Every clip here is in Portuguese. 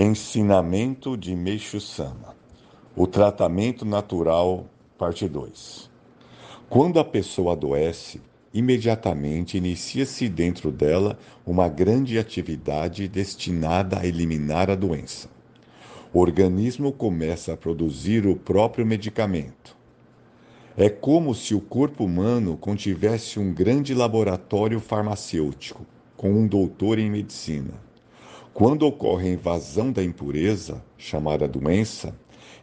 Ensinamento de Meixo Sama O tratamento natural, parte 2. Quando a pessoa adoece, imediatamente inicia-se dentro dela uma grande atividade destinada a eliminar a doença. O organismo começa a produzir o próprio medicamento. É como se o corpo humano contivesse um grande laboratório farmacêutico, com um doutor em medicina quando ocorre a invasão da impureza, chamada doença,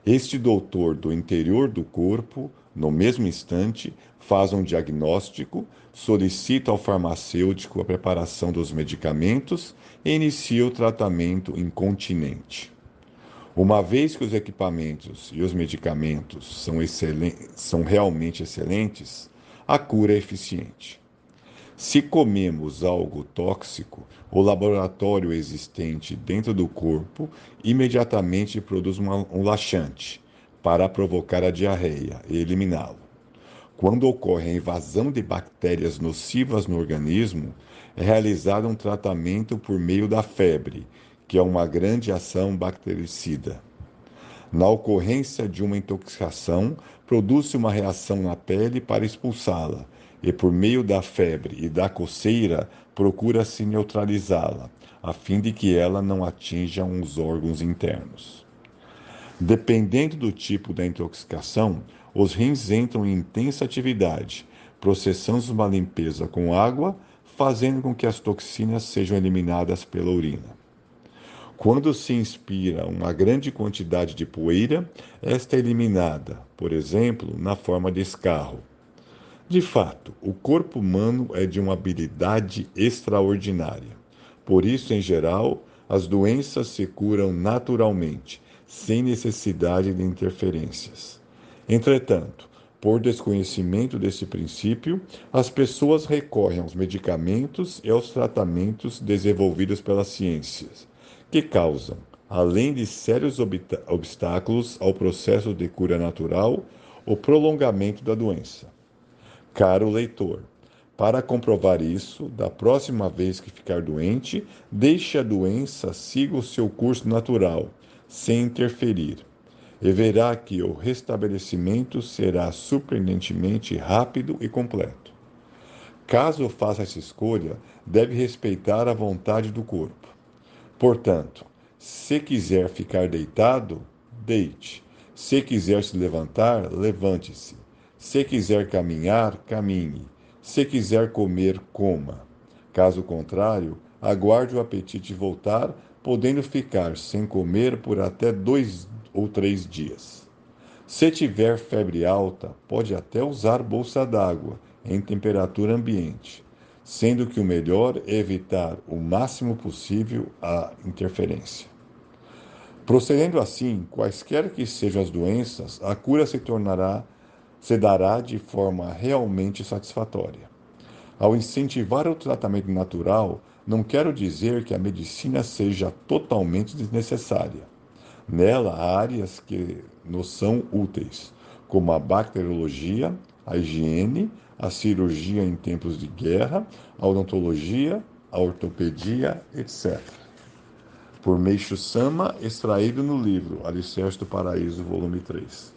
este doutor do interior do corpo, no mesmo instante, faz um diagnóstico, solicita ao farmacêutico a preparação dos medicamentos e inicia o tratamento incontinente. Uma vez que os equipamentos e os medicamentos são, são realmente excelentes, a cura é eficiente. Se comemos algo tóxico, o laboratório existente dentro do corpo imediatamente produz um laxante para provocar a diarreia e eliminá-lo. Quando ocorre a invasão de bactérias nocivas no organismo, é realizado um tratamento por meio da febre, que é uma grande ação bactericida. Na ocorrência de uma intoxicação, produz-se uma reação na pele para expulsá-la, e por meio da febre e da coceira procura-se neutralizá-la, a fim de que ela não atinja os órgãos internos. Dependendo do tipo da intoxicação, os rins entram em intensa atividade, processando uma limpeza com água, fazendo com que as toxinas sejam eliminadas pela urina. Quando se inspira uma grande quantidade de poeira, esta é eliminada, por exemplo, na forma de escarro. De fato, o corpo humano é de uma habilidade extraordinária. Por isso, em geral, as doenças se curam naturalmente, sem necessidade de interferências. Entretanto, por desconhecimento desse princípio, as pessoas recorrem aos medicamentos e aos tratamentos desenvolvidos pelas ciências, que causam, além de sérios obstáculos ao processo de cura natural, o prolongamento da doença. Caro leitor, para comprovar isso, da próxima vez que ficar doente, deixe a doença siga o seu curso natural, sem interferir, e verá que o restabelecimento será surpreendentemente rápido e completo. Caso faça essa escolha, deve respeitar a vontade do corpo. Portanto, se quiser ficar deitado, deite. Se quiser se levantar, levante-se. Se quiser caminhar, caminhe. Se quiser comer, coma. Caso contrário, aguarde o apetite voltar, podendo ficar sem comer por até dois ou três dias. Se tiver febre alta, pode até usar bolsa d'água em temperatura ambiente, sendo que o melhor é evitar o máximo possível a interferência. Procedendo assim, quaisquer que sejam as doenças, a cura se tornará se dará de forma realmente satisfatória. Ao incentivar o tratamento natural, não quero dizer que a medicina seja totalmente desnecessária. Nela há áreas que nos são úteis, como a bacteriologia, a higiene, a cirurgia em tempos de guerra, a odontologia, a ortopedia, etc. Por Meixo Sama, extraído no livro Alicerce do Paraíso, volume 3.